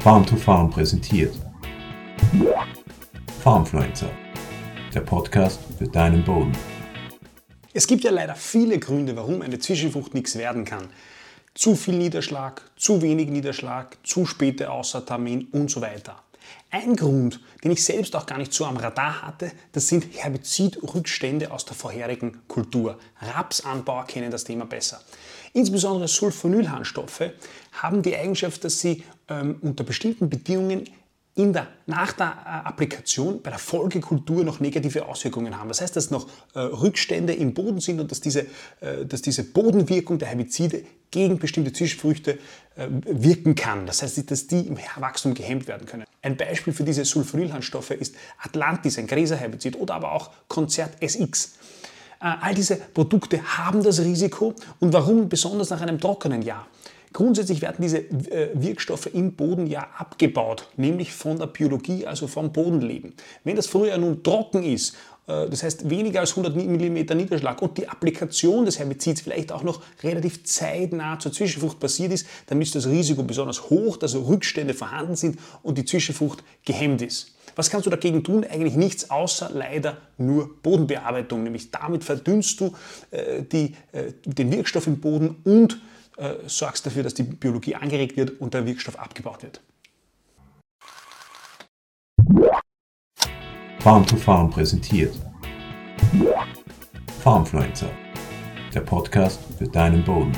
Farm to Farm präsentiert. Farmfluencer, der Podcast für deinen Boden. Es gibt ja leider viele Gründe, warum eine Zwischenfrucht nichts werden kann. Zu viel Niederschlag, zu wenig Niederschlag, zu späte Außertermin und so weiter. Ein Grund, den ich selbst auch gar nicht so am Radar hatte, das sind Herbizidrückstände aus der vorherigen Kultur. Rapsanbauer kennen das Thema besser. Insbesondere Sulfonylharnstoffe haben die Eigenschaft, dass sie ähm, unter bestimmten Bedingungen in der, nach der äh, Applikation bei der Folgekultur noch negative Auswirkungen haben. Das heißt, dass noch äh, Rückstände im Boden sind und dass diese, äh, dass diese Bodenwirkung der Herbizide gegen bestimmte Zwischenfrüchte äh, wirken kann. Das heißt, dass die im Wachstum gehemmt werden können. Ein Beispiel für diese Sulfonylharnstoffe ist Atlantis, ein Gräserherbizid oder aber auch Konzert SX. Äh, all diese Produkte haben das Risiko und warum besonders nach einem trockenen Jahr? Grundsätzlich werden diese äh, Wirkstoffe im Boden ja abgebaut, nämlich von der Biologie, also vom Bodenleben. Wenn das Frühjahr nun trocken ist, äh, das heißt weniger als 100 mm Niederschlag und die Applikation des Herbizids vielleicht auch noch relativ zeitnah zur Zwischenfrucht passiert ist, dann ist das Risiko besonders hoch, dass Rückstände vorhanden sind und die Zwischenfrucht gehemmt ist. Was kannst du dagegen tun? Eigentlich nichts, außer leider nur Bodenbearbeitung. Nämlich damit verdünnst du äh, die, äh, den Wirkstoff im Boden und äh, sorgst dafür, dass die Biologie angeregt wird und der Wirkstoff abgebaut wird. Farm to Farm präsentiert. Farmfluencer, der Podcast für deinen Boden.